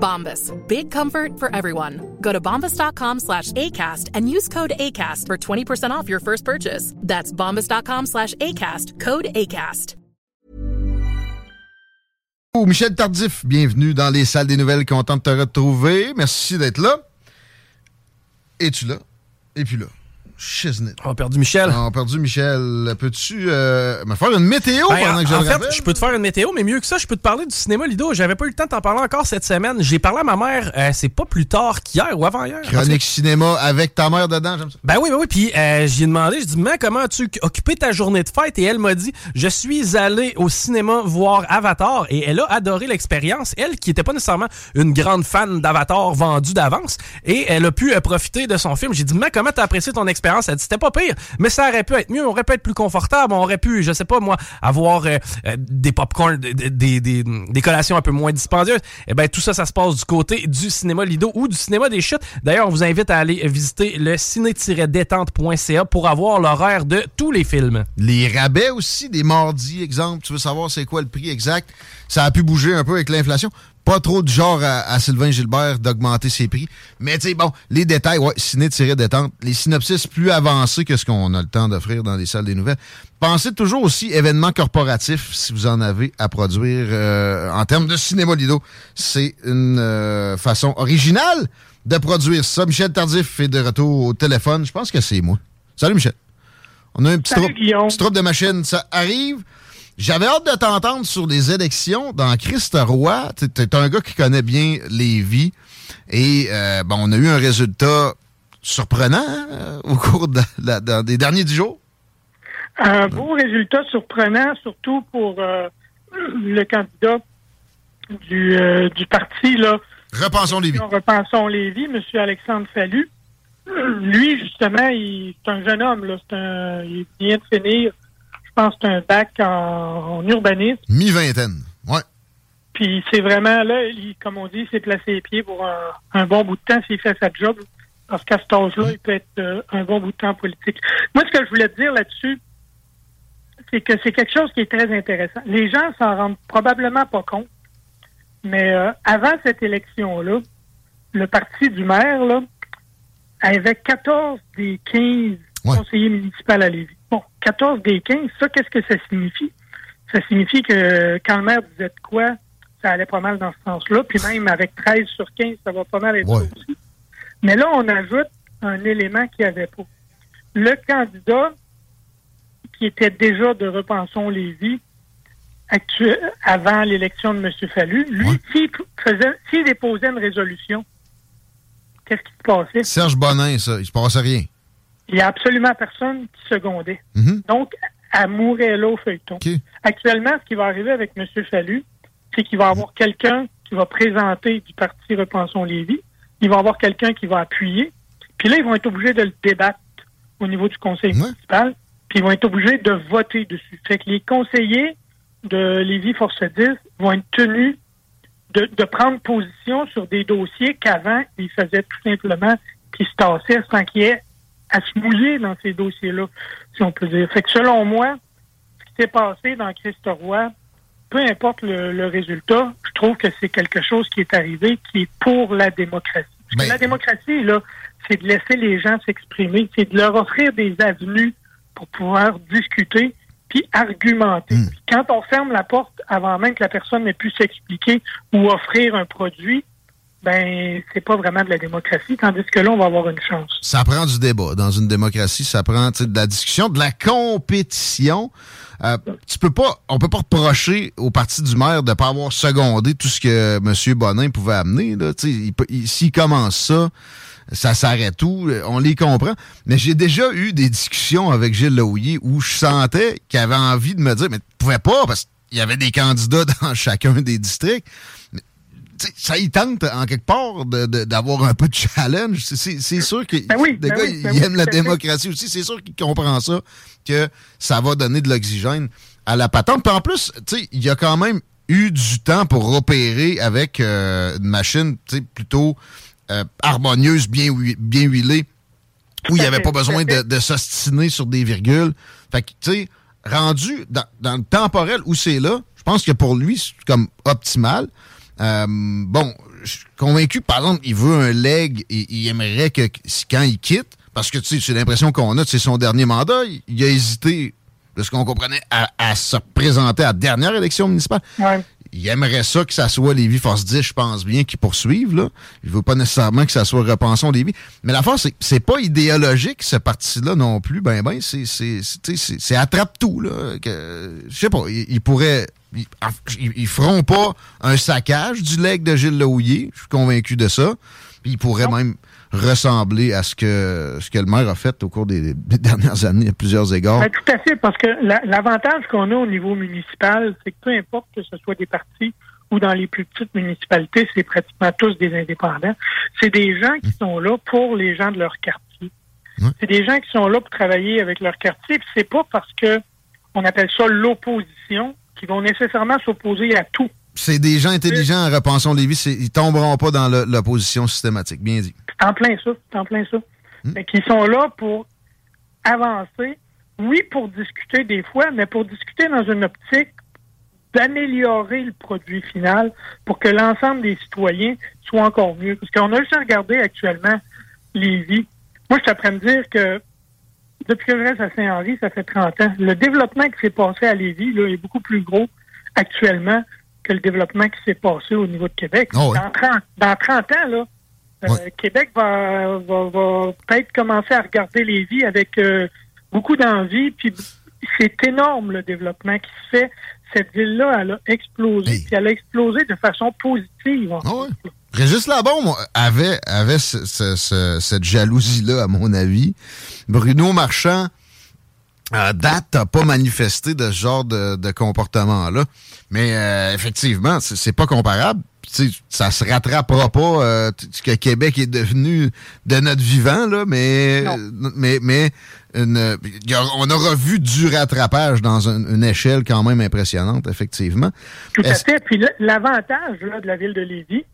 Bombas. Big comfort for everyone. Go to bombas.com slash ACAST and use code ACAST for 20% off your first purchase. That's bombas.com slash ACAST. Code ACAST. Oh, Michel Tardif, bienvenue dans les salles des nouvelles. Content de te retrouver. Merci d'être là. Es-tu là? Et puis là? Shiznit. On a perdu Michel. On a perdu Michel. Peux-tu euh, me faire une météo Ben, pendant en, que je en fait, rappelle? je peux te faire une météo, mais mieux que ça, je peux te parler du cinéma Lido. J'avais pas eu le temps de t'en parler encore cette semaine. J'ai parlé à ma mère, euh, c'est pas plus tard qu'hier ou avant-hier. Chronique cinéma avec ta mère dedans, j'aime ça. Ben oui, ben oui. Puis euh, j'ai demandé, je dis, mais comment as-tu occupé ta journée de fête? Et elle m'a dit, je suis allé au cinéma voir Avatar et elle a adoré l'expérience. Elle, qui était pas nécessairement une grande fan d'Avatar vendu d'avance, et elle a pu euh, profiter de son film. J'ai dit, mais comment t'as apprécié ton expérience? Elle dit, c'était pas pire, mais ça aurait pu être mieux. On aurait pu être plus confortable. On aurait pu, je sais pas moi, avoir euh, euh, des popcorn, des, des, collations un peu moins dispendieuses. Et ben tout ça, ça se passe du côté du cinéma Lido ou du cinéma des chutes. D'ailleurs, on vous invite à aller visiter le ciné-détente.ca pour avoir l'horaire de tous les films. Les rabais aussi, des mardis, exemple. Tu veux savoir c'est quoi le prix exact? Ça a pu bouger un peu avec l'inflation. Pas trop du genre à, à Sylvain Gilbert d'augmenter ses prix. Mais tu sais, bon, les détails, ouais, ciné-détente, les synopsis plus avancés que ce qu'on a le temps d'offrir dans les salles des nouvelles. Pensez toujours aussi événements corporatifs si vous en avez à produire euh, en termes de cinéma Lido. C'est une euh, façon originale de produire ça. Michel Tardif est de retour au téléphone. Je pense que c'est moi. Salut Michel. On a un petit Salut, troupe, Guillaume. petit troupe de machines. Ça arrive. J'avais hâte de t'entendre sur les élections dans Christ Roy. T'es un gars qui connaît bien les vies. Et euh, bon, on a eu un résultat surprenant hein, au cours de la- dans des derniers dix jours. Un beau résultat surprenant, surtout pour euh, le candidat du, euh, du parti, là. Repensons les vies. Repensons Lévis, M. Alexandre Fallu. Lui, justement, il, c'est un jeune homme, là. Un, il vient de finir, je pense, c'est un bac en, en urbanisme. Mi-vingtaine. Ouais. Puis c'est vraiment là, il- comme on dit, il s'est placé les pieds pour un, un bon bout de temps s'il fait sa job. Parce qu'à cet âge-là, il peut être euh, un bon bout de temps politique. Moi, ce que je voulais te dire là-dessus, c'est que c'est quelque chose qui est très intéressant. Les gens s'en rendent probablement pas compte, mais euh, avant cette élection-là, le parti du maire là, avait 14 des 15 conseillers municipaux à Lévis. Bon, 14 des 15, ça, qu'est-ce que ça signifie? Ça signifie que quand le maire disait de quoi, ça allait pas mal dans ce sens-là. Puis même avec 13 sur 15, ça va pas mal être aussi. Mais là, on ajoute un élément qu'il n'y avait pas. Le candidat qui était déjà de Repensons Lévis avant l'élection de M. Fallu, lui, s'il faisait, s'il déposait une résolution, qu'est-ce qui se passait? Serge Bonin, ça, il se passe rien. Il n'y a absolument personne qui secondait. Mhm. Donc, elle mourait là au feuilleton. Actuellement, ce qui va arriver avec M. Fallu, c'est qu'il va y avoir quelqu'un qui va présenter du parti Repensons Lévis. Il va y avoir quelqu'un qui va appuyer. Puis là, ils vont être obligés de le débattre au niveau du conseil municipal. Puis ils vont être obligés de voter dessus. Fait que les conseillers de Lévis Force 10 vont être tenus de, de prendre position sur des dossiers qu'avant, ils faisaient tout simplement qu'ils se tassaient sans qu'il y ait à se mouiller dans ces dossiers-là, si on peut dire. Fait que selon moi, ce qui s'est passé dans Christ-Roi, peu importe le, le résultat, je trouve que c'est quelque chose qui est arrivé qui est pour la démocratie. Parce que la démocratie, là, c'est de laisser les gens s'exprimer, c'est de leur offrir des avenues pour pouvoir discuter puis argumenter. Puis quand on ferme la porte avant même que la personne n'ait pu s'expliquer ou offrir un produit, ben c'est pas vraiment de la démocratie, tandis que là, on va avoir une chance. Ça prend du débat. Dans une démocratie, ça prend de la discussion, de la compétition. Euh, tu peux pas, on peut pas reprocher au parti du maire de pas avoir secondé tout ce que M. Bonin pouvait amener. S'il commence ça, ça s'arrête tout. On les comprend. Mais j'ai déjà eu des discussions avec Gilles Laouillet où je sentais qu'il avait envie de me dire, mais tu pouvais pas parce qu'il y avait des candidats dans chacun des districts ça y tente en quelque part d'avoir un peu de challenge. C'est sûr que ben oui, ben gars, ben aiment la démocratie aussi. C'est sûr qu'ils comprennent ça, que ça va donner de l'oxygène à la patente. Puis en plus, il y a quand même eu du temps pour opérer avec euh, une machine plutôt euh, harmonieuse, bien, bien huilée, où il n'y avait pas besoin de, de s'ostiner sur des virgules. Fait que, tu sais, rendu dans, dans, le temporel où c'est là, je pense que pour lui, c'est comme optimal. Euh, bon, je suis convaincu, par exemple, il veut un leg et il aimerait que quand il quitte, parce que tu sais, c'est l'impression qu'on a, c'est son dernier mandat, il, a hésité, de ce qu'on comprenait, à, se présenter à la dernière élection municipale. Il aimerait ça que ça soit Lévis Force 10, je pense bien, qui poursuivent. Là. Il veut pas nécessairement que ça soit Repensons Lévis. Mais la force, c'est pas idéologique, ce parti-là non plus. Ben, ben, c'est attrape-tout. là. Je sais pas, il pourrait ils, ils, feront pas un saccage du leg de Gilles Laouillet, je suis convaincu de ça. Puis ils pourraient même ressembler à ce que ce que le maire a fait au cours des, dernières années à plusieurs égards. Ben, tout à fait, parce que l'avantage qu'on a au niveau municipal, c'est que peu importe que ce soit des partis ou dans les plus petites municipalités, c'est pratiquement tous des indépendants. C'est des gens qui sont là pour les gens de leur quartier. C'est des gens qui sont là pour travailler avec leur quartier. c'est pas parce que on appelle ça l'opposition qui vont nécessairement s'opposer à tout. C'est des gens intelligents en repensant Lévis, ils tomberont pas dans l'opposition systématique, bien dit. C'est en plein ça, c'est en plein ça. Hmm. Mais qui sont là pour avancer, oui, pour discuter des fois, mais pour discuter dans une optique d'améliorer le produit final pour que l'ensemble des citoyens soit encore mieux. Parce qu'on a juste à regarder actuellement Lévis. Moi, je t'apprends à dire que depuis que je reste à Saint-Henri, ça fait 30 ans. Le développement qui s'est passé à Lévis là, est beaucoup plus gros actuellement que le développement qui s'est passé au niveau de Québec. Oh dans, 30, dans 30 ans, là, euh, Québec va, va, peut-être commencer à regarder Lévis avec euh, beaucoup d'envie. Puis c'est énorme le développement qui se fait. Cette ville-là, elle a explosé. Puis elle a explosé de façon positive. Oh Régis Labombe avait, avait cette jalousie-là, à mon avis. Bruno Marchand, à date, n'a pas manifesté de ce genre de, comportement-là. Mais euh, effectivement, c'est pas comparable. T'sais, ça se rattrapera pas euh, ce que Québec est devenu de notre vivant, là, mais, mais, mais on aura vu du rattrapage dans une, échelle quand même impressionnante, effectivement. Tout à fait. Puis l'avantage de la ville de Lévis,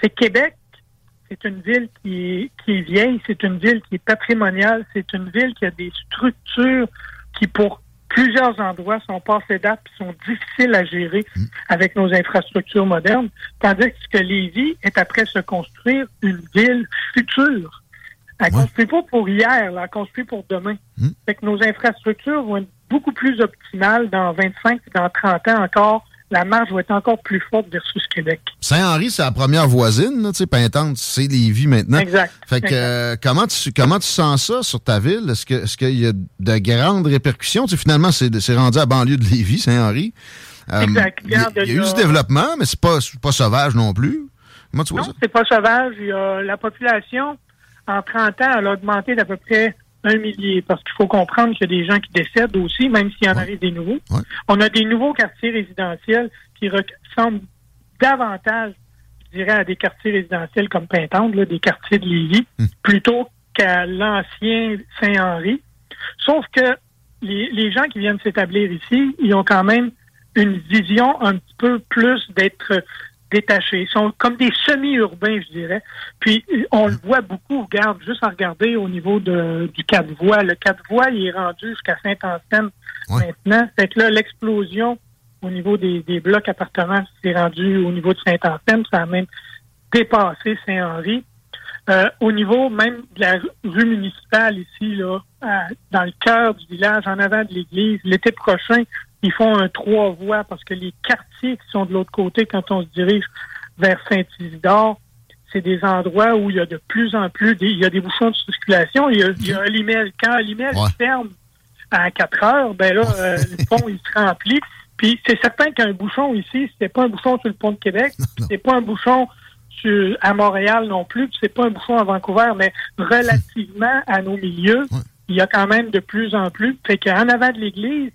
c'est Québec, c'est une ville qui est, vieille, c'est une ville qui est patrimoniale, c'est une ville qui a des structures qui, pour plusieurs endroits, sont passées date et sont difficiles à gérer mm. avec nos infrastructures modernes, tandis que Lévis est après se construire une ville future. Elle ne construit pas pour hier, elle construit pour demain. Mm. Fait que nos infrastructures vont être beaucoup plus optimales dans 25 dans 30 ans encore la marge va être encore plus forte versus Québec. Saint-Henri, c'est la première voisine, tu sais, Pintante, c'est Lévis maintenant. Exact. Fait que, euh, comment, tu, comment tu sens ça sur ta ville? Est-ce qu'il est y a de grandes répercussions? Tu sais, finalement, c'est rendu à banlieue de Lévis, Saint-Henri. Euh, exact. Il y, a, eu du développement, mais c'est pas, pas sauvage non plus. Comment tu vois non, c'est pas sauvage. la population, en 30 ans, elle a augmenté d'à peu près un millier, parce qu'il faut comprendre qu'il y a des gens qui décèdent aussi, même s'il y en arrive des nouveaux. On a des nouveaux quartiers résidentiels qui ressemblent davantage, je dirais, à des quartiers résidentiels comme Pintante, des quartiers de Lévis, hmm. plutôt qu'à l'ancien Saint-Henri. Sauf que les, les gens qui viennent s'établir ici, ils ont quand même une vision un petit peu plus d'être détachés. Ils sont comme des semi-urbains, je dirais. Puis, on le voit beaucoup, regarde, juste à regarder au niveau de, du quatre voies. Le quatre voies, il est rendu jusqu'à Saint-Anselme maintenant. Fait que là, l'explosion au niveau des, blocs appartements, c'est rendu au niveau de Saint-Anselme. Ça a même dépassé Saint-Henri. Euh, au niveau même de la rue municipale ici, là, dans le cœur du village, en avant de l'église, l'été prochain, ils font un trois voies parce que les quartiers qui sont de l'autre côté, quand on se dirige vers Saint-Isidore, c'est des endroits où il y a de plus en plus, des, il y a des bouchons de circulation. Il y a, il y a Olimel. Quand Olimel Ouais. ferme à 4 heures, ben là, euh, le pont, il se remplit. Puis c'est certain qu'un bouchon ici, c'est pas un bouchon sur le pont de Québec, c'est pas un bouchon sur, à Montréal non plus, puis c'est pas un bouchon à Vancouver, mais relativement à nos milieux, Ouais. il y a quand même de plus en plus. Fait qu'en avant de l'église,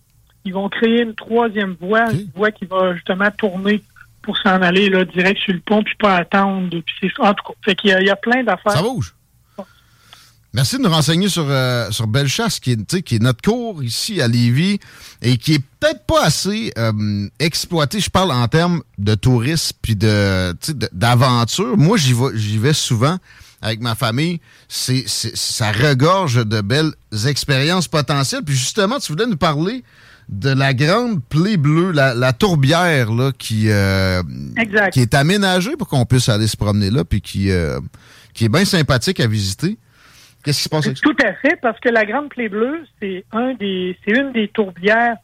ils vont créer une troisième voie, une voie qui va justement tourner pour s'en aller là, direct sur le pont, puis pas attendre. Puis c'est- en tout cas, fait qu'il y a, il y a plein d'affaires. Ça bouge. Merci de nous renseigner sur, euh, sur Bellechasse, qui est, qui est notre cours ici à Lévis et qui est peut-être pas assez euh, exploité. Je parle en termes de tourisme puis de, d'aventure. Moi, j'y vais, j'y vais souvent avec ma famille. C'est- ça regorge de belles expériences potentielles. Puis justement, tu voulais nous parler de la grande plaie bleue, la, la tourbière là, qui, euh, qui est aménagée pour qu'on puisse aller se promener là, puis qui, euh, qui est bien sympathique à visiter. Qu'est-ce qui se passe avec? Tout à fait, parce que la Grande Plaie Bleue, c'est un des, c'est une des tourbières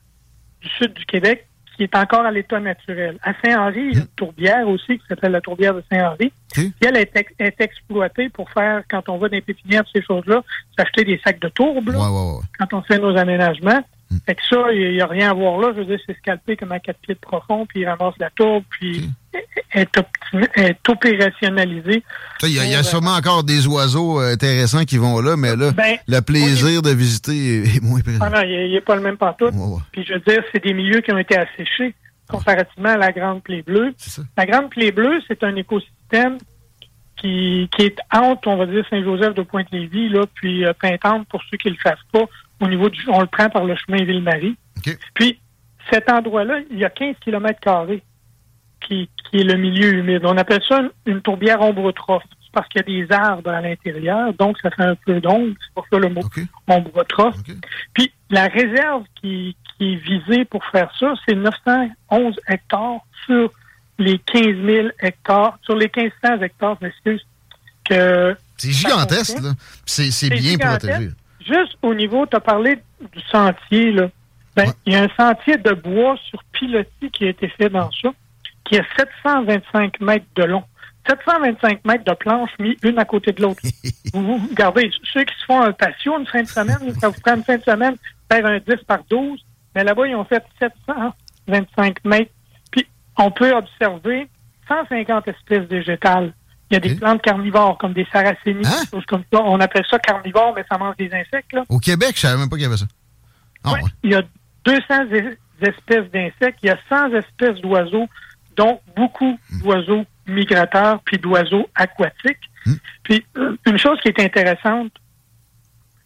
du sud du Québec qui est encore à l'état naturel. À Saint-Henri, il y a une tourbière aussi qui s'appelle la tourbière de Saint-Henri. OK. Puis elle est, ex- est exploitée pour faire, quand on va dans les pépinières, ces choses-là, s'acheter des sacs de tourbe, là, Ouais, ouais, ouais. quand on fait nos aménagements. Fait que ça, il n'y a rien à voir là. Je veux dire, c'est scalpé comme à quatre pieds de profond, puis il ramasse la tourbe, puis est, opérationnalisé. Il y a, il y a Ouais. sûrement encore des oiseaux euh, intéressants qui vont là, mais là, Ben, le plaisir de visiter est, moins présent. Ah non, il n'est pas le même ouais. Puis je veux dire, c'est des milieux qui ont été asséchés comparativement à la Grande Plaie Bleue. La Grande Plaie Bleue, c'est un écosystème qui, qui est entre, on va dire, Saint-Joseph de Pointe-Lévis, là, puis euh, Pintante, pour ceux qui le savent pas, au niveau du, on le prend par le chemin Ville-Marie. Puis, cet endroit-là, il y a 15 km carrés qui, qui est le milieu humide. On appelle ça une, une tourbière ombrotrophe. C'est parce qu'il y a des arbres à l'intérieur, donc ça fait un peu d'ombre. C'est pour ça le mot OK. ombrotrophe. OK. Puis la réserve qui, qui est visée pour faire ça, c'est 911 hectares sur les 15 000 hectares, sur les 1500 hectares, je m'excuse, que C'est gigantesque, là. C'est bien protégé. Juste au niveau, tu as parlé du sentier, là. Ben, Ouais. il y a un sentier de bois sur pilotis qui a été fait dans ça, qui a 725 mètres de long. 725 mètres de planches mis une à côté de l'autre. vous, vous regardez, ceux qui se font un patio une fin de semaine, ça vous prend une fin de semaine, faire un 10 par 12, mais là-bas, ils ont fait 725 mètres. Puis, on peut observer 150 espèces végétales. Il y a des plantes carnivores, comme des saracénies, Hein? des choses comme ça. On appelle ça carnivore, mais ça mange des insectes, là. Au Québec, je savais même pas qu'il y avait ça. Ah, Ouais. ouais. Il y a 200 es- espèces d'insectes, il y a 100 espèces d'oiseaux, dont beaucoup d'oiseaux migrateurs puis d'oiseaux aquatiques. Hmm. Puis euh, une chose qui est intéressante,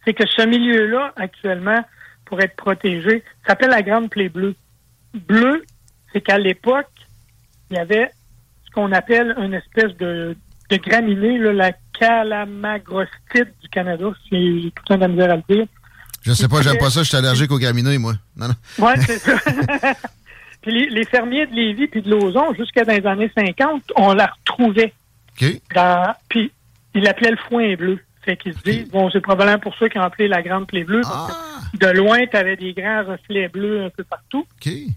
c'est que ce milieu-là, actuellement, pour être protégé, s'appelle la Grande Plaie Bleue. Bleu, c'est qu'à l'époque, il y avait ce qu'on appelle une espèce de, de graminée, là, la calamagrostide du Canada. J'ai tout temps de la misère à le dire. Je sais pas, j'aime pas ça, je suis allergique aux graminées, moi. Non, non. Oui, c'est ça. puis les, les fermiers de Lévis puis de Lauson, jusqu'à dans les années 50, on la retrouvait. OK. Dans, puis ils l'appelaient le foin bleu. Fait qu'ils se disent, bon, c'est probablement pour ça qu'ils ont appelé la grande plaie bleue. parce Ah, que de loin, tu avais des grands reflets bleus un peu partout.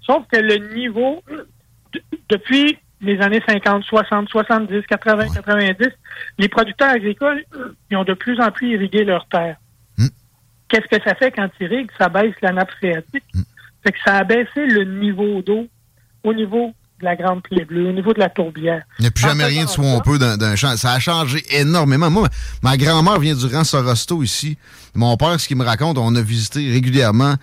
Sauf que le niveau, de- depuis les années 50, 60, 70, 80, 90, les producteurs agricoles, ils ont de plus en plus irrigué leurs terres. Hmm. Qu'est-ce que ça fait quand ils irriguent? Ça baisse la nappe phréatique. Fait que ça a baissé le niveau d'eau au niveau de la grande plaie bleue, au niveau de la tourbière. Il n'y a plus En jamais rien de faisant swampeux dans, dans un champ. Ça a changé énormément. Moi, ma, grand-mère vient du rang Sorosto ici. Mon père, ce qu'il me raconte, on a visité régulièrement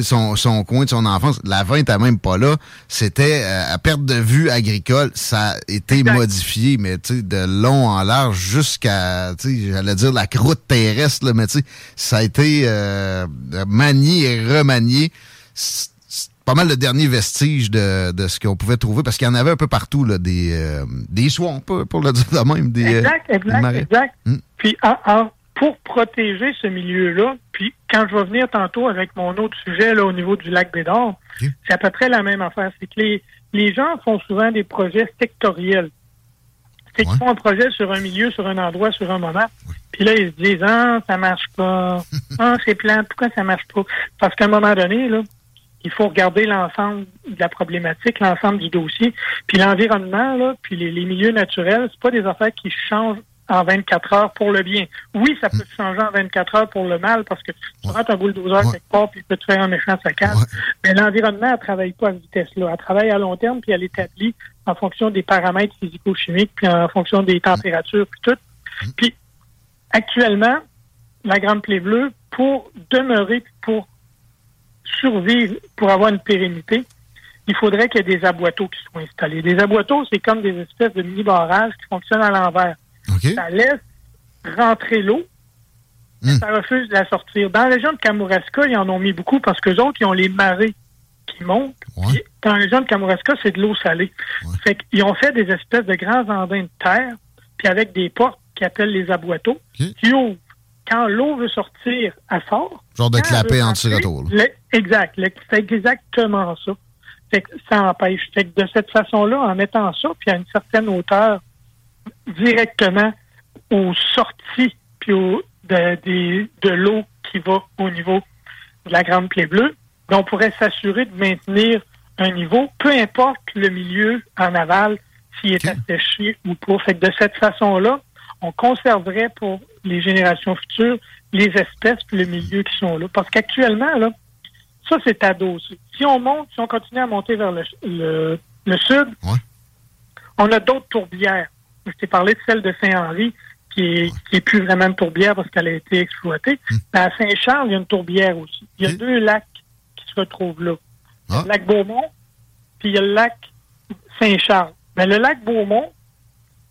son, son coin de son enfance. La vin n'était même pas là. C'était euh, à perte de vue agricole. Ça a été Exact. modifié, mais tu sais, de long en large jusqu'à, tu sais, j'allais dire la croûte terrestre, là, mais ça a été euh, manié et remanié. Pas mal le dernier vestige de, de ce qu'on pouvait trouver, parce qu'il y en avait un peu partout, là, des, euh, des swamps, pour le dire de même. Des, euh, Exact, des exact, exact. Hmm. Puis en- en- pour protéger ce milieu-là, puis quand je vais venir tantôt avec mon autre sujet là, au niveau du lac Bédard, c'est à peu près la même affaire. C'est que les, les gens font souvent des projets sectoriels. C'est qu'ils Ouais. font un projet sur un milieu, sur un endroit, sur un moment. Puis là, ils se disent Ah, ça marche pas. Ah, c'est plan, pourquoi ça marche pas? Parce qu'à un moment donné, là, il faut regarder l'ensemble de la problématique, l'ensemble du dossier. Puis l'environnement, là, puis les, les milieux naturels, c'est pas des affaires qui changent en 24 heures pour le bien. Oui, ça peut changer en 24 heures pour le mal parce que tu rentres un bulldozer Ouais. quelque part puis peut te faire un méchant saccade. Ouais. Mais l'environnement, elle travaille pas à cette vitesse-là. Elle travaille à long terme puis elle établit en fonction des paramètres physico-chimiques puis en fonction des températures puis tout. Puis actuellement, la Grande Plaie Bleue, pour demeurer, pour survivre, pour avoir une pérennité, il faudrait qu'il y ait des aboiteaux qui soient installés. Des aboiteaux, c'est comme des espèces de mini-barrages qui fonctionnent à l'envers. Ça laisse rentrer l'eau, Hmm. ça refuse de la sortir. Dans la région de Kamouraska, ils en ont mis beaucoup parce que autres, ils ont les marées qui montent. Ouais. Puis, Dans la région de Kamouraska, c'est de l'eau salée. Ouais. Fait qu'ils ont fait des espèces de grands andins de terre, puis avec des portes qui appellent les aboiteaux, qui ouvrent. Quand l'eau veut sortir, elle sort. Genre de clapet anti-retour. Exact. C'est exactement ça. Fait que ça empêche. Fait que de cette façon-là, en mettant ça, puis à une certaine hauteur, directement aux sorties puis au, de, des- de l'eau qui va au niveau de la Grande Plaie Bleue, ben, on pourrait s'assurer de maintenir un niveau, peu importe le milieu en aval, s'il est asséché ou pas. Fait que de cette façon-là, on conserverait pour les générations futures les espèces puis le milieu qui sont là. Parce qu'actuellement, là, ça, c'est adossé. Si on monte, si on continue à monter vers le, le, le sud, Ouais. on a d'autres tourbières. Je t'ai parlé de celle de Saint-Henri, qui est, qui est plus vraiment une tourbière parce qu'elle a été exploitée. Mais à Saint-Charles, il y a une tourbière aussi. Il y a deux lacs qui se retrouvent là. Ah. Le lac Beaumont, puis il y a le lac Saint-Charles. Mais le lac Beaumont,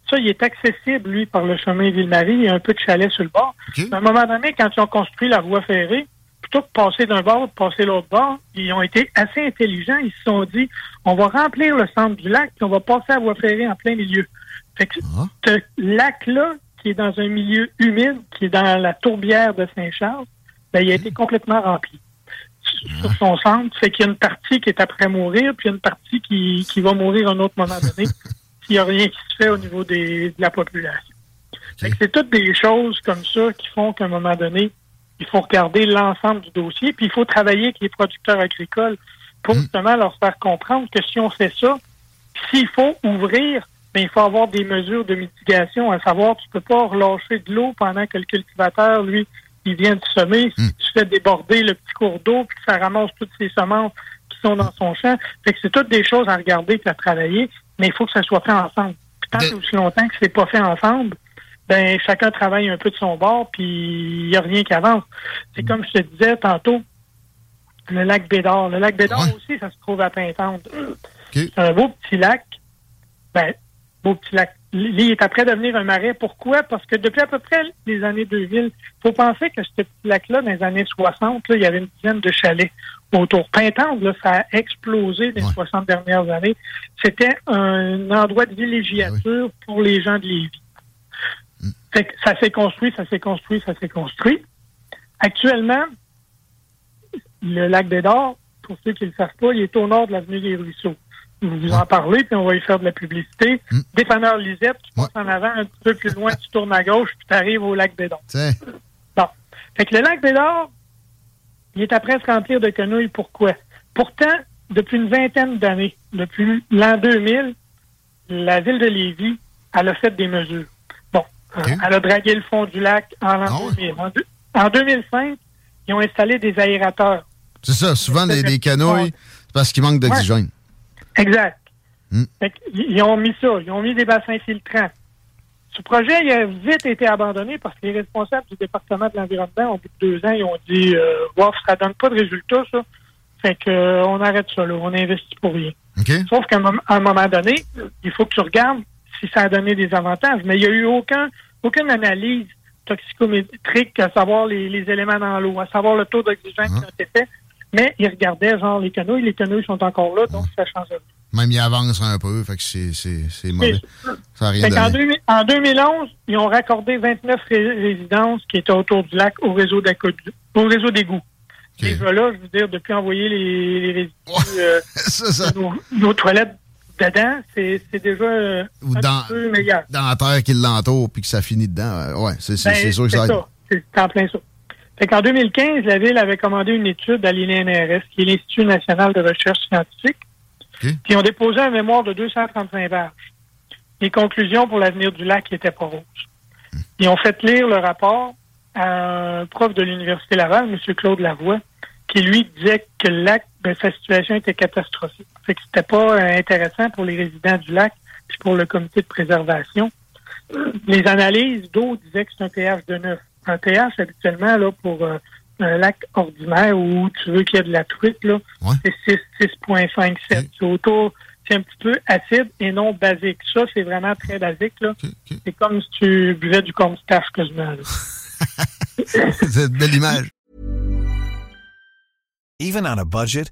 ça, il est accessible, lui, par le chemin Ville-Marie. Il y a un peu de chalet sur le bord. OK? À un moment donné, quand ils ont construit la voie ferrée, plutôt que passer d'un bord, passer l'autre bord, ils ont été assez intelligents. Ils se sont dit, on va remplir le centre du lac, puis on va passer la voie ferrée en plein milieu. Fait que Ah. ce lac-là, qui est dans un milieu humide, qui est dans la tourbière de Saint-Charles, ben, il a été complètement rempli sur son centre. Fait qu'il y a une partie qui est après mourir, puis il y a une partie qui, qui va mourir à un autre moment donné s'il n'y a rien qui se fait au niveau des, de la population. Fait que c'est toutes des choses comme ça qui font qu'à un moment donné, il faut regarder l'ensemble du dossier, puis il faut travailler avec les producteurs agricoles pour justement leur faire comprendre que si on fait ça, s'il faut ouvrir, ben, il faut avoir des mesures de mitigation, à savoir tu peux pas relâcher de l'eau pendant que le cultivateur, lui, il vient de semer. Si tu fais déborder le petit cours d'eau, puis que ça ramasse toutes ces semences qui sont dans son champ. Fait que c'est toutes des choses à regarder et à travailler, mais il faut que ça soit fait ensemble. Puis tant que aussi longtemps que c'est pas fait ensemble, ben chacun travaille un peu de son bord, puis il n'y a rien qui avance. C'est comme je te disais tantôt, le lac Bédard. Le lac Bédard Ouais. aussi, ça se trouve à Pintante. C'est un beau petit lac. Ben, beau petit lac. Il est après devenir un marais. Pourquoi? Parce que depuis à peu près les années 2000, faut penser que ce petit lac-là, dans les années 60, là, il y avait une dizaine de chalets autour. Pintante, là, ça a explosé dans les Ouais. 60 dernières années. C'était un endroit de villégiature pour les gens de Lévis. Fait que ça s'est construit, ça s'est construit, ça s'est construit. Actuellement, le lac Bédard, pour ceux qui ne le savent pas, il est au nord de l'avenue des Ruisseaux. Vous vous en parlez, puis on va y faire de la publicité. Mm. Dépanneur Lisette, tu passes Ouais. en avant un petit peu plus loin, tu tournes à gauche, puis tu arrives au lac Bédard. Tiens. Bon. Fait que le lac Bédard, il est après se remplir de quenouilles. Pourquoi? Pourtant, depuis une vingtaine d'années, depuis l'an 2000, la ville de Lévis, elle a fait des mesures. Euh, elle a dragué le fond du lac en l'an Ah ouais? 2000. En, deux- en 2005, ils ont installé des aérateurs. C'est ça. Souvent, des, des c'est parce qu'il manque d'oxygène. Exact. Hmm. Ils ont mis ça. Ils ont mis des bassins filtrants. Ce projet il a vite été abandonné parce que les responsables du département de l'environnement, au bout de deux ans, ils ont dit euh, Wow, ça donne pas de résultat, ça. Fait que euh, on arrête ça, là. On investit pour rien. Sauf qu'à un, moment donné, il faut que tu regardes si ça a donné des avantages. Mais il n'y a eu aucun, aucune analyse toxicométrique à savoir les, les éléments dans l'eau, à savoir le taux d'oxygène qui a été fait. Mais ils regardaient, genre, les canouilles. Les canouilles sont encore là, donc ça change rien. Même il avance un peu, fait que c'est, c'est, c'est mauvais. Ça rien donné. 2000 en 2011, ils ont raccordé 29 ré- résidences qui étaient autour du lac au réseau au réseau d'égouts. Ok. Déjà là, je veux dire, depuis envoyer les, les résidus, euh, ça, ça, nos, nos toilettes dedans, c'est déjà euh, Ou un dans- peu meilleur. dans la terre qui l'entoure puis que ça finit dedans, euh, ouais, c'est, Ben, sûr que ça. C'est en plein ça. Fait qu'en 2015, la Ville avait commandé une étude à l'INRS, qui est l'Institut national de recherche scientifique, OK. puis ont déposé un mémoire de 235 pages. Les conclusions pour l'avenir du lac n'étaient pas roses. Ils ont fait lire le rapport à un prof de l'Université Laval, M. Claude Lavoie, qui lui disait que le lac, ben, sa situation était catastrophique. Fait que c'était pas euh, intéressant pour les résidents du lac puis pour le comité de préservation. Les analyses d'eau disaient que c'est un pH de 9. Un pH, habituellement, là, pour euh, un lac ordinaire où tu veux qu'il y ait de la truite, là, Ouais. c'est 6, 6.57. Ok. C'est autour, c'est un petit peu acide et non basique. Ça, c'est vraiment très basique, là. C'est comme si tu buvais du cornstarch quasiment, là. C'est une belle image. Even on a budget,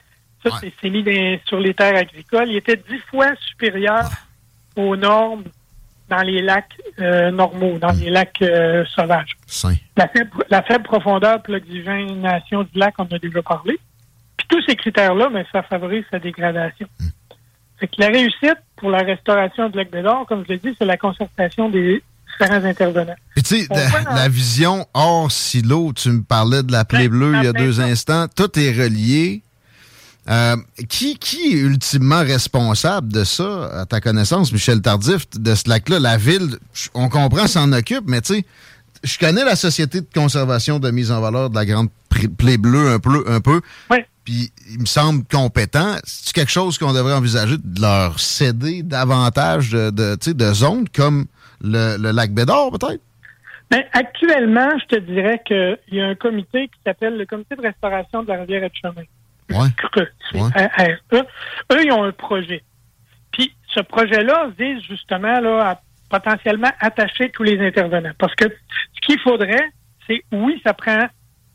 ça, Ouais. c'est- mis dans- sur les terres agricoles, ils étaient dix fois supérieurs aux normes dans les lacs euh, normaux, dans les lacs euh, sauvages. Sain. La faible, la faible profondeur et l'oxygénation du lac, on en a déjà parlé. Puis tous ces critères-là, mais ça favorise sa dégradation. Fait que la réussite pour la restauration du lac Bédard, comme je l'ai dit, c'est la concertation des différents intervenants. Puis tu sais, la, vision hors silo, tu me parlais de la plaie Ouais, bleue il y a deux instants, tout est relié. Euh, qui, qui est ultimement responsable de ça, à ta connaissance, Michel Tardif, de ce lac-là? La ville, on comprend, s'en occupe, mais tu sais, je connais la Société de conservation de mise en valeur de la Grande Plaie Bleue un peu, un peu. Ouais. Puis il me semble compétent. C'est quelque chose qu'on devrait envisager de leur céder davantage de, de, zones comme le, le lac Bédard, peut-être? Ben, actuellement, je te dirais qu'il y a un comité qui s'appelle le Comité de restauration de la rivière et de chemin. Ouais. Eux, ils ont un projet. Puis ce projet-là vise justement là, à potentiellement attacher tous les intervenants. Parce que ce qu'il faudrait, c'est oui, ça prend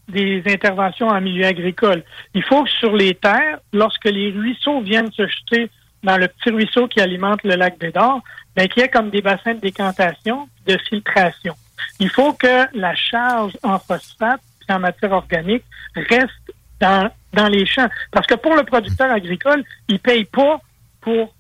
des interventions en milieu agricole. Il faut que sur les terres, lorsque les ruisseaux viennent se jeter dans le petit ruisseau qui alimente le lac Bédard, ben, qu'il y ait comme des bassins de décantation, de filtration. Il faut que la charge en phosphate et en matière organique reste dans, dans les champs. Parce que pour le producteur agricole, il paye pas pour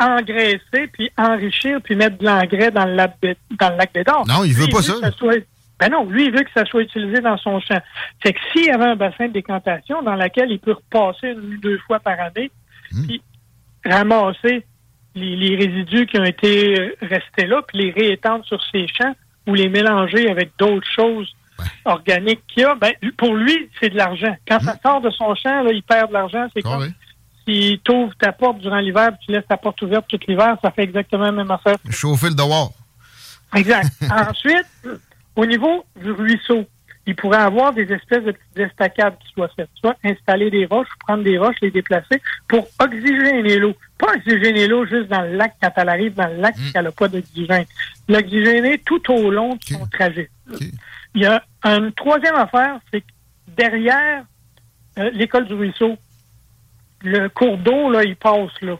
engraisser, puis enrichir, puis mettre de l'engrais dans le lac, dans le lac Bédard. Non, il veut Lui, pas ça. que soit- ben non, lui, il veut que ça soit utilisé dans son champ. Fait que s'il y avait un bassin de décantation dans lequel il peut repasser une ou deux fois par année, Hmm. puis ramasser les, les résidus qui ont été restés là, puis les réétendre sur ses champs ou les mélanger avec d'autres choses organiques qu'il y a, ben, pour lui, c'est de l'argent. Quand ça sort de son champ, là, il perd de l'argent. C'est comme Carré. si tu ouvres ta porte durant l'hiver tu laisses ta porte ouverte tout l'hiver, ça fait exactement la même affaire. Chauffer le devoir. Exact. Ensuite, au niveau du ruisseau, il pourrait avoir des espèces de petites estacades qui soient faites. Soit installer des roches, prendre des roches, les déplacer pour oxygéner l'eau. Pas oxygéner l'eau juste dans le lac quand elle arrive dans le lac Mm. et qu'elle n'a pas d'oxygène. L'oxygéner tout au long de son trajet. Il y a une troisième affaire, c'est que derrière euh, l'école du ruisseau, le cours d'eau, là, il passe là.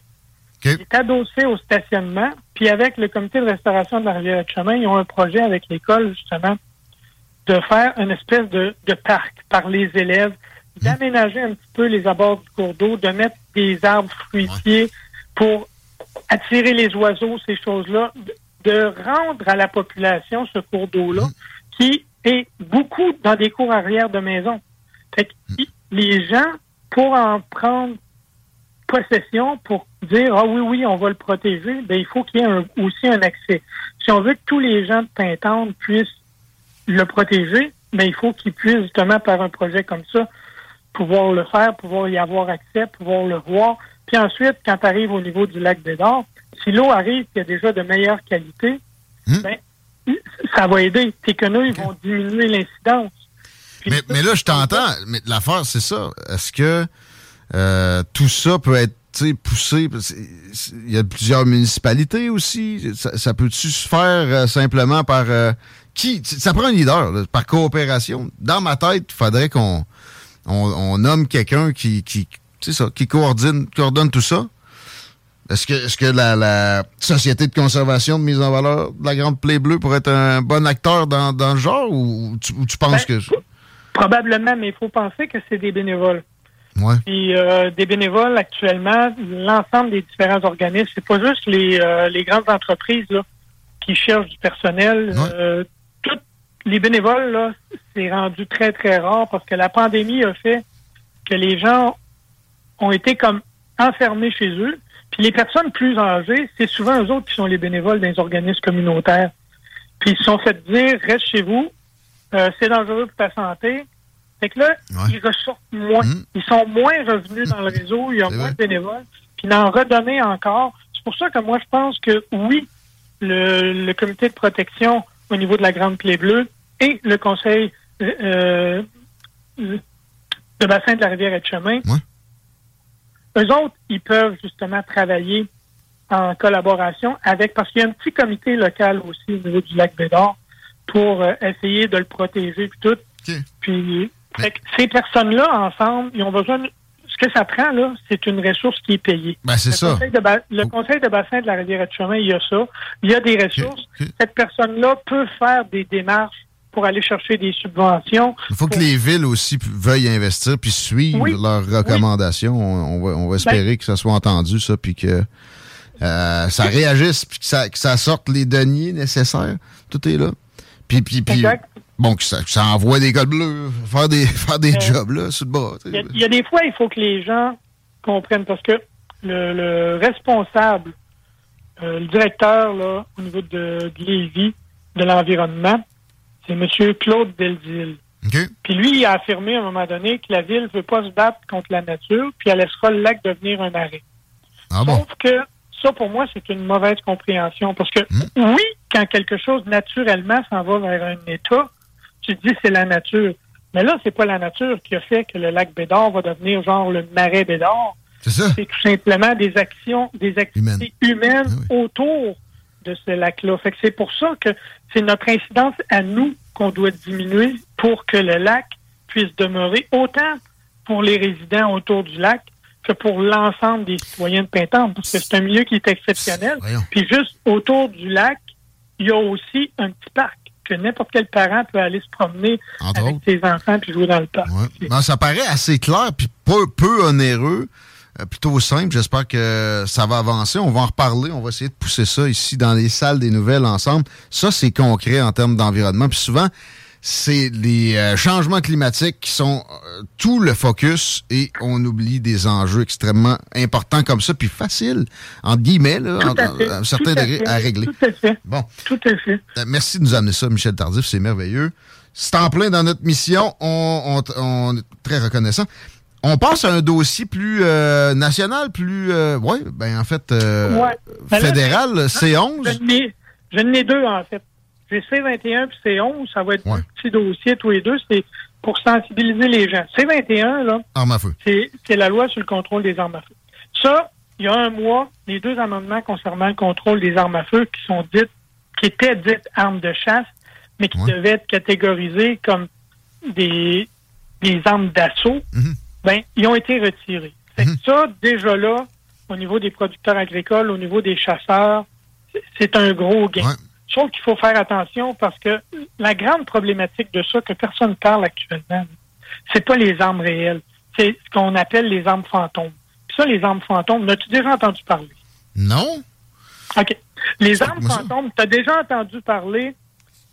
Il est adossé au stationnement. Puis avec le comité de restauration de la rivière de chemin, ils ont un projet avec l'école, justement, de faire une espèce de, de parc par les élèves, d'aménager un petit peu les abords du cours d'eau, de mettre des arbres fruitiers pour attirer les oiseaux, ces choses-là, de- de rendre à la population ce cours d'eau-là, qui est beaucoup dans des cours arrière de maison. Fait que i- les gens, pour en prendre possession pour dire ah oui, oui, on va le protéger, ben il faut qu'il y ait un- aussi un accès. Si on veut que tous les gens de Pintante puissent le protéger, ben il faut qu'ils puissent justement par un projet comme ça pouvoir le faire, pouvoir y avoir accès, pouvoir le voir. Puis ensuite, quand tu arrives au niveau du lac Bédard, si l'eau arrive qui a déjà de meilleure qualité, ben, ça va aider. Tes quenouilles vont diminuer l'incidence. Mais, mais là, je t'entends. Mais l'affaire, c'est ça. Est-ce que euh, tout ça peut être poussé? Il y a plusieurs municipalités aussi. Ça, ça peut-tu se faire euh, simplement par. euh, qui? Ça prend un leader, là, par coopération. Dans ma tête, il faudrait qu'on on, on nomme quelqu'un qui, qui, ça, qui coordonne, coordonne tout ça. Est-ce que, est-ce que la, la Société de conservation de mise en valeur de la Grande Plaie Bleue pourrait être un bon acteur dans, dans le genre ou tu, ou tu penses Ben, que. Probablement, mais il faut penser que c'est des bénévoles. Ouais. Puis euh, des bénévoles actuellement, l'ensemble des différents organismes, c'est pas juste les, euh, les grandes entreprises là, qui cherchent du personnel. Euh, tous les bénévoles, là, c'est rendu très, très rare parce que la pandémie a fait que les gens ont été comme enfermés chez eux. Puis les personnes plus âgées, c'est souvent eux autres qui sont les bénévoles les organismes communautaires. Puis ils se sont fait dire, reste chez vous, euh, c'est dangereux pour ta santé. Fait que là, ils ressortent moins. Ils sont moins revenus dans le réseau, il y a moins de bénévoles. Puis d'en redonner encore. C'est pour ça que moi, je pense que oui, le, le comité de protection au niveau de la Grande Plaie Bleue et le conseil euh, de bassin de la rivière et de chemin, eux autres, ils peuvent justement travailler en collaboration avec, parce qu'il y a un petit comité local aussi au niveau du lac Bédard pour euh, essayer de le protéger puis tout. Puis fait que ces personnes-là, ensemble, ils ont besoin de... Ce que ça prend, là, c'est une ressource qui est payée. Ben, c'est le ça. Conseil de ba- le conseil de bassin de la rivière de chemin, il y a ça. Il y a des ressources. Cette personne-là peut faire des démarches pour aller chercher des subventions. Il faut que les villes aussi veuillent investir puis suivre Oui. leurs recommandations. On, on va, on va espérer Ben- que ça soit entendu, ça, puis que euh, ça réagisse, puis que ça, que ça sorte les deniers nécessaires. Tout est là. Puis, puis, puis Exact. bon, que ça, que ça envoie des codes bleus, faire des, faire des Euh, jobs, là, sur le bas. Il y, a, il y a des fois, il faut que les gens comprennent parce que le, le responsable, euh, le directeur là, au niveau de, de Lévis, de l'environnement, c'est M. Claude Deldil. Puis lui, il a affirmé à un moment donné que la ville ne veut pas se battre contre la nature, puis elle laissera le lac devenir un arrêt. Ah bon? Sauf que ça, pour moi, c'est une mauvaise compréhension. Parce que oui, quand quelque chose naturellement s'en va vers un état, tu te dis c'est la nature. Mais là, c'est pas la nature qui a fait que le lac Bédard va devenir genre le marais Bédard. C'est tout simplement des actions, des activités humaines autour de ce lac-là. Fait que c'est pour ça que c'est notre incidence à nous qu'on doit diminuer pour que le lac puisse demeurer autant pour les résidents autour du lac que pour l'ensemble des citoyens de Pintante, parce que c'est un milieu qui est exceptionnel. Puis juste autour du lac, il y a aussi un petit parc que n'importe quel parent peut aller se promener Entre avec ses enfants puis jouer dans le parc. Ben, ça paraît assez clair puis peu, peu onéreux, plutôt simple. J'espère que ça va avancer. On va en reparler. On va essayer de pousser ça ici dans les salles des nouvelles ensemble. Ça, c'est concret en termes d'environnement. Puis souvent, c'est les euh, changements climatiques qui sont euh, tout le focus et on oublie des enjeux extrêmement importants comme ça, puis faciles, entre guillemets, là, Tout en- à fait. à un certain Tout à degré, fait. à régler. Tout à fait. Bon. Tout à fait. Euh, Merci de nous amener ça, Michel Tardif. C'est merveilleux. C'est en plein dans notre mission. On, on- on est très reconnaissant. On passe à un dossier plus euh, national, plus, euh, ouais, ben en fait, euh, Ouais. Ben là, fédéral, j'ai- C11. Je n'ai- deux, en fait. J'ai C21 puis C11. Ça va être deux petits dossiers, tous les deux. C'est pour sensibiliser les gens. C21, là, Arme à feu. c'est la loi sur le contrôle des armes à feu. Ça, il y a un mois, les deux amendements concernant le contrôle des armes à feu qui sont dites, qui étaient dites armes de chasse, mais qui devaient être catégorisées comme des, des armes d'assaut, ben, ils ont été retirés. Fait que ça, déjà là, au niveau des producteurs agricoles, au niveau des chasseurs, c'est- un gros gain. Sauf qu'il faut faire attention parce que la grande problématique de ça que personne parle actuellement, c'est pas les armes réelles. C'est ce qu'on appelle les armes fantômes. Puis ça, les armes fantômes, as-tu déjà entendu parler? Non? OK. Les armes fantômes, tu as déjà entendu parler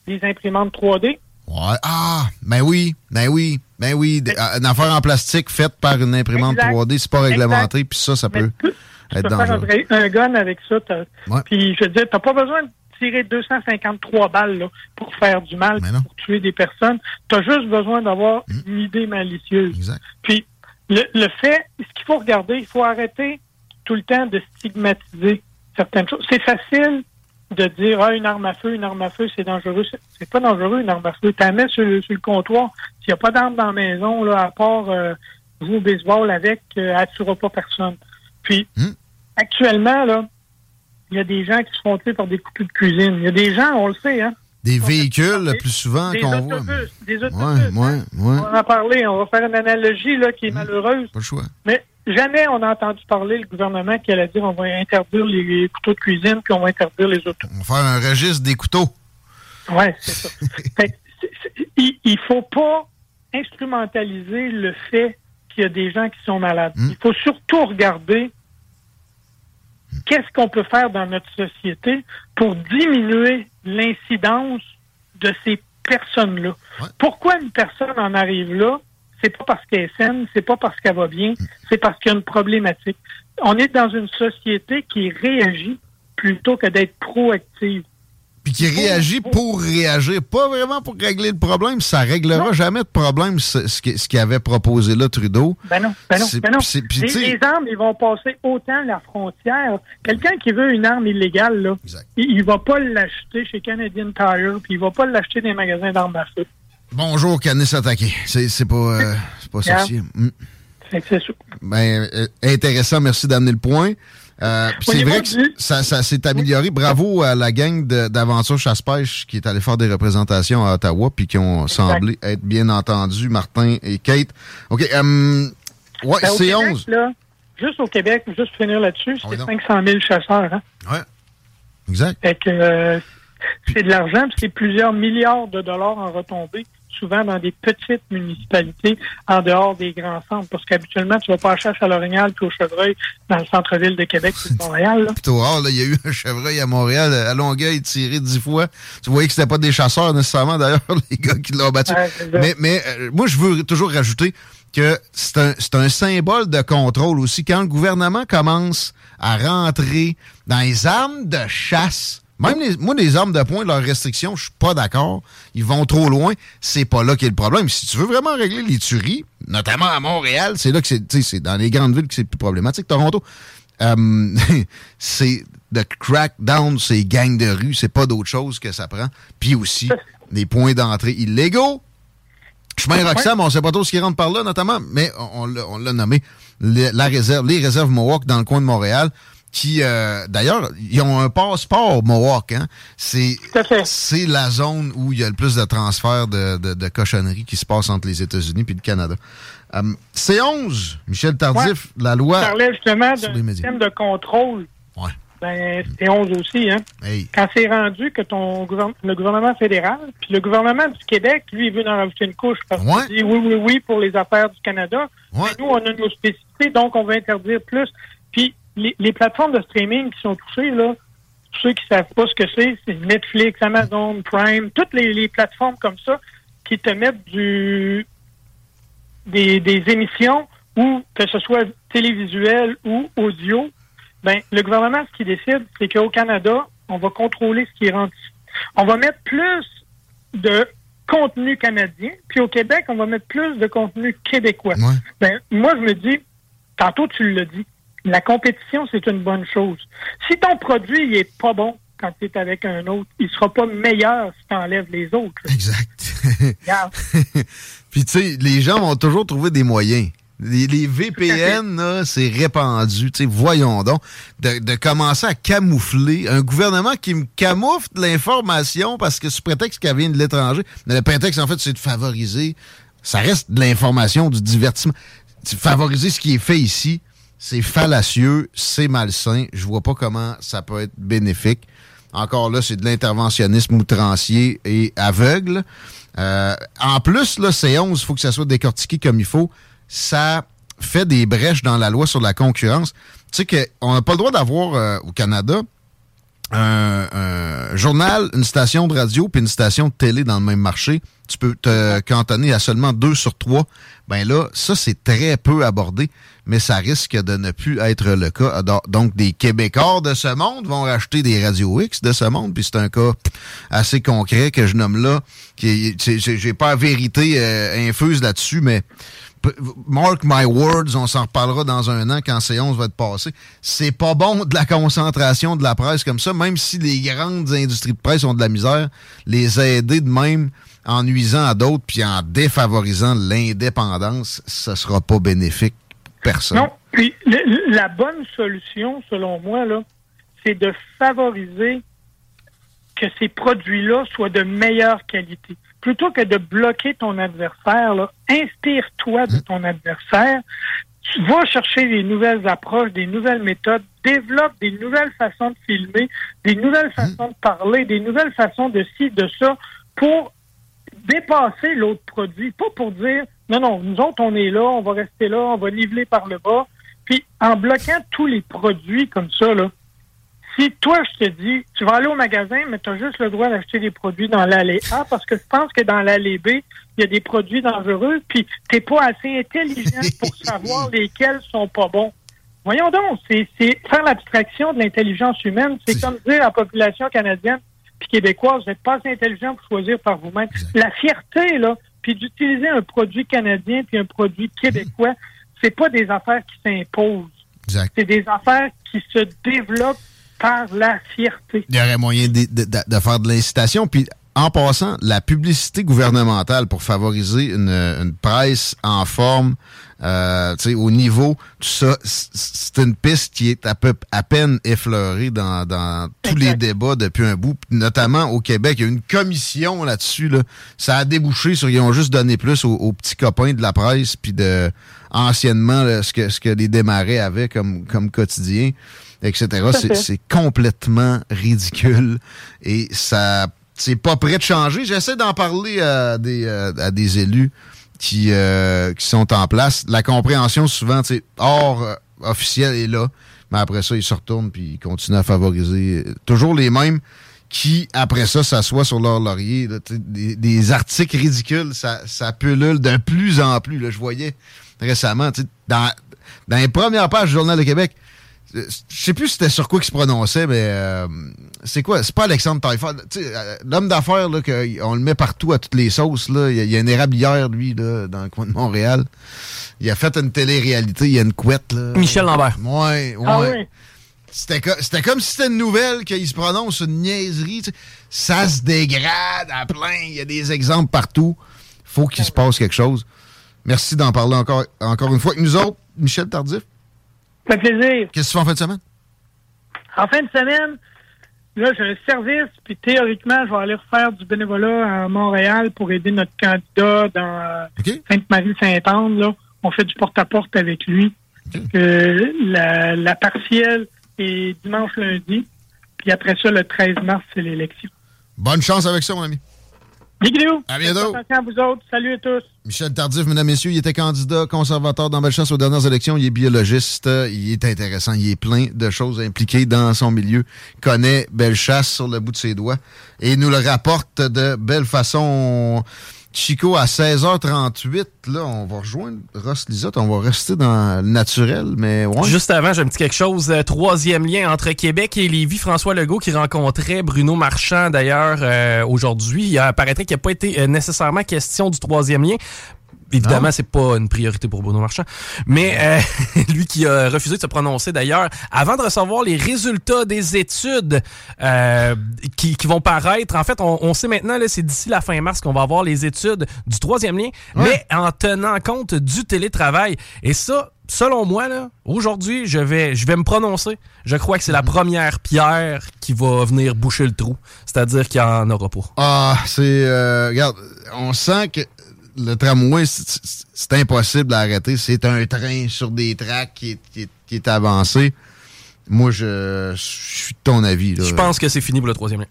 des imprimantes 3D? Ouais. Ah, ben oui, ben oui. Ben oui, une affaire en plastique faite par une imprimante Exact. 3D, c'est pas réglementé, puis ça, ça peut tu- tu être peux faire un, gun avec ça. t'as- Ouais. Puis je veux dire, t'as pas besoin de tirer 253 balles là, pour faire du mal, pour tuer des personnes. Tu as juste besoin d'avoir une idée malicieuse. Exact. Puis le, le fait, ce qu'il faut regarder, il faut arrêter tout le temps de stigmatiser certaines choses. C'est facile de dire ah, une arme à feu, une arme à feu, c'est dangereux. C'est- pas dangereux, une arme à feu. Tu la mets sur, le- sur le comptoir. S'il n'y a pas d'arme dans la maison, là, à part euh, jouer au baseball avec, euh, elle ne tuera pas personne. Puis Hmm? actuellement, là, il y a des gens qui se font tuer par des coups de cuisine. Il y a des gens, on le sait, hein. Des véhicules, le plus souvent qu'on voit. autobus, des autobus. Ouais, hein. ouais, ouais. On va en parler. On va faire une analogie là, qui est malheureuse. Pas le choix. Mais jamais on a entendu parler le gouvernement qui allait dire on va interdire les couteaux de cuisine puis on va interdire les autos. On va faire un registre des couteaux. Ouais, c'est ça. Fait il, il faut pas instrumentaliser le fait qu'il y a des gens qui sont malades. Mm. Il faut surtout regarder qu'est-ce qu'on peut faire dans notre société pour diminuer l'incidence de ces personnes-là. Ouais. Pourquoi une personne en arrive là? C'est pas parce qu'elle est saine, c'est pas parce qu'elle va bien, c'est parce qu'il y a une problématique. On est dans une société qui réagit plutôt que d'être proactive. Puis qui réagit pour réagir, pas vraiment pour régler le problème. Ça réglera Non. jamais de problème, ce, ce qui- ce qu'il avait proposé là, Trudeau. Ben non, ben non, ben non. les, armes, ils vont passer autant la frontière. Quelqu'un qui veut une arme illégale, là, il, il va pas l'acheter chez Canadian Tire, puis il va pas l'acheter dans les magasins d'armes à feu. Bonjour, Canis attaqué. C'est pas, euh, pas Yeah. sorcier. Mm. Ben, euh, intéressant, merci d'amener le point. Euh, c'est vrai que du- ça, ça s'est amélioré. Bravo à la gang d'aventure chasse-pêche qui est allée faire des représentations à Ottawa puis qui ont semblé être bien entendus, Martin et Kate. OK, ouais, Ben, c'est Québec, 11. là, juste au Québec, juste finir là-dessus, c'est donc. 500 000 chasseurs. Hein? Ouais, exact. Fait que euh, c'est de l'argent, c'est plusieurs milliards de dollars en retombées, souvent dans des petites municipalités en dehors des grands centres. Parce qu'habituellement, tu vas pas à la chasse à l'Orignal puis au Chevreuil dans le centre-ville de Québec ou de Montréal. là. Plutôt rare, là, il y a eu un chevreuil à Montréal, à Longueuil, tiré dix fois. Tu voyais que c'était pas des chasseurs nécessairement, d'ailleurs, les gars qui l'ont battu. Ouais, mais mais euh, moi, je veux toujours rajouter que c'est un, c'est un symbole de contrôle aussi. Quand le gouvernement commence à rentrer dans les armes de chasse, même les, moi, les armes de poing, leurs restrictions, je suis pas d'accord. Ils vont trop loin. C'est pas là qu'est le problème. Si tu veux vraiment régler les tueries, notamment à Montréal, c'est là que c'est, tu sais, c'est dans les grandes villes que c'est plus problématique. Toronto, euh, c'est de crack down ces gangs de rue, c'est pas d'autre chose que ça prend. Puis aussi, des points d'entrée illégaux. Chemin Roxham, on sait pas trop ce qui rentre par là, notamment, mais on, on l'a- on l'a nommé le- la réserve, les réserves Mohawk dans le coin de Montréal, qui, euh, d'ailleurs, ils ont un passeport Mohawk. Hein? C'est, c'est la zone où il y a le plus de transferts de, de, de cochonneries qui se passent entre les États-Unis et le Canada. Euh, C11, Michel Tardif, la Je loi. parlais justement d'un système de contrôle. Ouais. Ben, c'est 11 aussi, hein. Hey. Quand c'est rendu que ton le gouvernement fédéral, puis le gouvernement du Québec, lui, il veut en rajouter une couche parce Ouais. qu'il dit oui, oui, oui pour les affaires du Canada. Ouais. Mais nous, on a nos spécificités, donc on va interdire plus. Les, les plateformes de streaming qui sont touchées, là, ceux qui savent pas ce que c'est, c'est Netflix, Amazon, Prime, toutes les, les plateformes comme ça qui te mettent du des, des émissions ou que ce soit télévisuel ou audio, ben le gouvernement, ce qu'il décide, c'est qu'au Canada, on va contrôler ce qui est rendu. On va mettre plus de contenu canadien, puis au Québec, on va mettre plus de contenu québécois. Ouais. Ben, moi, je me dis, tantôt tu l'as dit, la compétition, c'est une bonne chose. Si ton produit il est pas bon quand tu es avec un autre, il sera pas meilleur si tu enlèves les autres. Exact. Puis, tu sais, les gens vont toujours trouver des moyens. Les, les VPN, là, c'est répandu. Tu sais, voyons donc. De, de commencer à camoufler un gouvernement qui me camoufle de l'information parce que sous prétexte qu'elle vient de l'étranger. Mais le prétexte, en fait, c'est de favoriser. Ça reste de l'information, du divertissement. Favoriser ce qui est fait ici, c'est fallacieux, c'est malsain. Je vois pas comment ça peut être bénéfique. Encore là, c'est de l'interventionnisme outrancier et aveugle. Euh, en plus, là, C11, il faut que ça soit décortiqué comme il faut. Ça fait des brèches dans la loi sur la concurrence. Tu sais qu'on n'a pas le droit d'avoir euh, au Canada un, un journal, une station de radio puis une station de télé dans le même marché tu peux te cantonner à seulement deux sur trois. Ben là, ça, c'est très peu abordé, mais ça risque de ne plus être le cas. Donc, des Québécois de ce monde vont racheter des Radio X de ce monde, puis c'est un cas assez concret que je nomme là. J'ai pas vérité euh, infuse là-dessus, mais mark my words, on s'en reparlera dans un an quand C11 va être passé. C'est pas bon de la concentration de la presse comme ça, même si les grandes industries de presse ont de la misère, les aider de même en nuisant à d'autres puis en défavorisant l'indépendance, ça sera pas bénéfique personne. Non, puis la bonne solution, selon moi, c'est de favoriser que ces produits-là soient de meilleure qualité plutôt que de bloquer ton adversaire, inspire-toi de ton adversaire, va chercher des nouvelles approches, des nouvelles méthodes, développe des nouvelles façons de filmer, des nouvelles façons de parler, des nouvelles façons de ci, de ça, pour dépasser l'autre produit, pas pour dire non, non, nous autres, on est là, on va rester là, on va niveler par le bas. Puis en bloquant tous les produits comme ça, là, si toi, je te dis, tu vas aller au magasin, mais tu as juste le droit d'acheter des produits dans l'allée A, parce que je pense que dans l'allée B, il y a des produits dangereux, puis tu n'es pas assez intelligent pour savoir lesquels sont pas bons. Voyons donc, c'est faire l'abstraction de l'intelligence humaine. C'est comme dire à la population canadienne puis québécoise, vous n'êtes pas assez intelligent pour choisir par vous-même. La fierté, là, puis d'utiliser un produit canadien puis un produit québécois, c'est pas des affaires qui s'imposent. C'est des affaires qui se développent par la fierté. Il y aurait moyen de, faire de l'incitation. Puis, en passant, la publicité gouvernementale pour favoriser une, presse en forme, euh, au niveau, tout ça, c'est une piste qui est à, peu, à peine effleurée dans, tous les débats depuis un bout. Notamment au Québec, il y a une commission là-dessus. Là. Ça a débouché sur, ils ont juste donné plus aux, petits copains de la presse, puis de anciennement ce, que, ce que les démarrais avaient comme, comme quotidien etc. C'est complètement ridicule et ça c'est pas prêt de changer. J'essaie d'en parler à des, euh, à des élus qui, euh, qui sont en place. La compréhension, souvent, hors euh, officiel est là, mais après ça, ils se retournent puis ils continuent à favoriser toujours les mêmes qui, après ça, s'assoient sur leur laurier. des, articles ridicules, ça, ça pullule de plus en plus. Là, je voyais récemment, dans, dans les premières pages du Journal de Québec, je sais plus c'était sur quoi qu'il se prononçait, mais euh, c'est quoi? C'est pas Alexandre Taillefer. Euh, l'homme d'affaires, là, on le met partout à toutes les sauces. Là. Il, y a, une érablière, lui, là, dans le coin de Montréal. Il a fait une télé-réalité, il y a une couette. Là. Michel Lambert. Ouais, ouais. Ah c'était, comme si c'était une nouvelle qu'il se prononce une niaiserie. Ça se dégrade à plein. Il y a des exemples partout. faut qu'il se passe quelque chose. Merci d'en parler encore, encore une fois avec nous autres. Michel Tardif fait plaisir. Qu'est-ce que tu fais en fin de semaine? En fin de semaine, là, j'ai un service, puis théoriquement, je vais aller refaire du bénévolat à Montréal pour aider notre candidat dans Sainte-Marie-Saint-Anne. On fait du porte-à-porte avec lui. Euh, la, partielle est dimanche lundi. Puis après ça, le 13 mars, c'est l'élection. Bonne chance avec ça, mon ami. Bisous. À bientôt. à vous autres. Salut à tous. Michel Tardif, mesdames, messieurs, il était candidat conservateur dans Bellechasse aux dernières élections. Il est biologiste. Il est intéressant. Il est plein de choses impliquées dans son milieu. Il connaît Bellechasse sur le bout de ses doigts et nous le rapporte de belle façon. Chico, à 16h38, là, on va rejoindre Ross Lisotte. On va rester dans le naturel, mais Juste avant, j'ai un petit quelque chose. Euh, troisième lien entre Québec et Lévis. François Legault qui rencontrait Bruno Marchand, d'ailleurs, euh, aujourd'hui. Il apparaîtrait qu'il n'a pas été euh, nécessairement question du troisième lien évidemment, c'est pas une priorité pour Bruno Marchand. Mais euh, lui qui a refusé de se prononcer d'ailleurs, avant de recevoir les résultats des études euh, qui, vont paraître, en fait, on, sait maintenant, c'est d'ici la fin mars qu'on va avoir les études du troisième lien, mais en tenant compte du télétravail. Et ça, selon moi, aujourd'hui, je vais, je vais me prononcer. Je crois que c'est la mhm. première pierre qui va venir boucher le trou. C'est-à-dire qu'il n'y en aura pas. Ah, c'est... Euh, regarde, on sent que le tramway, c'est impossible à arrêter. C'est un train sur des tracks qui est, avancé. Moi, je, suis de ton avis. Je pense que c'est fini pour le troisième lien.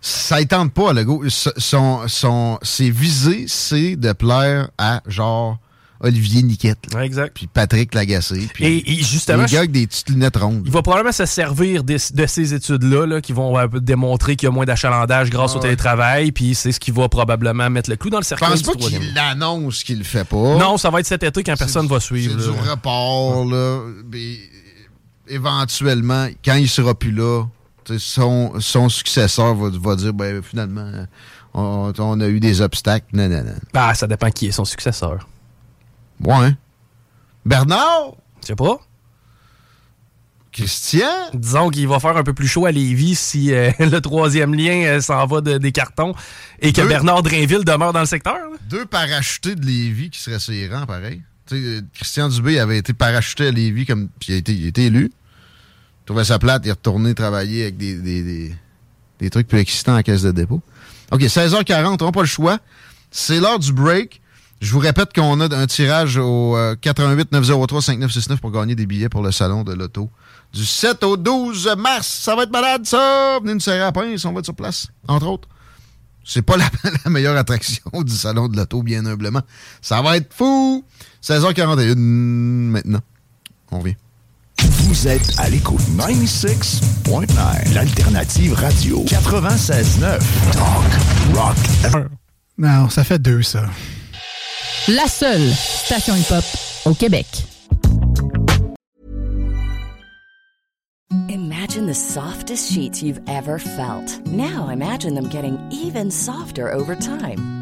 Ça ne tente pas, Legault. Son, son, c'est visé, c'est de plaire à genre Olivier Niquette. là. Exact. Puis Patrick Lagacé. Puis Et, et justement, les gars avec des petites lunettes rondes. il va probablement se servir des- de ces études-là là, qui vont euh, démontrer qu'il y a moins d'achalandage grâce Ah au télétravail, puis c'est ce qui va probablement mettre le clou dans le Je cercueil pense du pas qu'il l'annonce qu'il le fait pas. Non, ça va être cet été quand personne va C'est suivre. du là, ouais. report, là. Mais éventuellement, quand il sera plus là, son, son successeur va, va dire, ben, finalement, on, on a eu des obstacles. Non, non, non. Bah, ça dépend qui est son successeur. Ouais. hein? Bernard? Je sais pas. Christian? Disons qu'il va faire un peu plus chaud à Lévis si euh, le troisième lien euh, s'en va de- des cartons et que Deux. Bernard Drainville demeure dans le secteur. là. Deux parachutés de Lévis qui seraient ses rangs, pareil. Tu sais, euh, Christian Dubé avait été parachuté à Lévis, comme, puis il a été, il a été élu. Il trouvait sa plate, il est retourné travailler avec des, des, des, des trucs plus excitants en caisse de dépôt. OK, 16h40, on n'a pas le choix. C'est l'heure du break. Je vous répète qu'on a un tirage au euh, 88 903 5969 pour gagner des billets pour le salon de l'auto du 7 au 12 mars. Ça va être malade, ça! Venez nous serrer à la pince, on va être sur place, entre autres. C'est pas la, la meilleure attraction du salon de l'auto, bien humblement. Ça va être fou! 16h41 maintenant. On revient. Vous êtes à l'écoute 96.9, l'alternative radio 96.9. Talk, rock, Non, ça fait deux, ça. La seule station hip-hop au Québec. Imagine the softest sheets you've ever felt. Now imagine them getting even softer over time.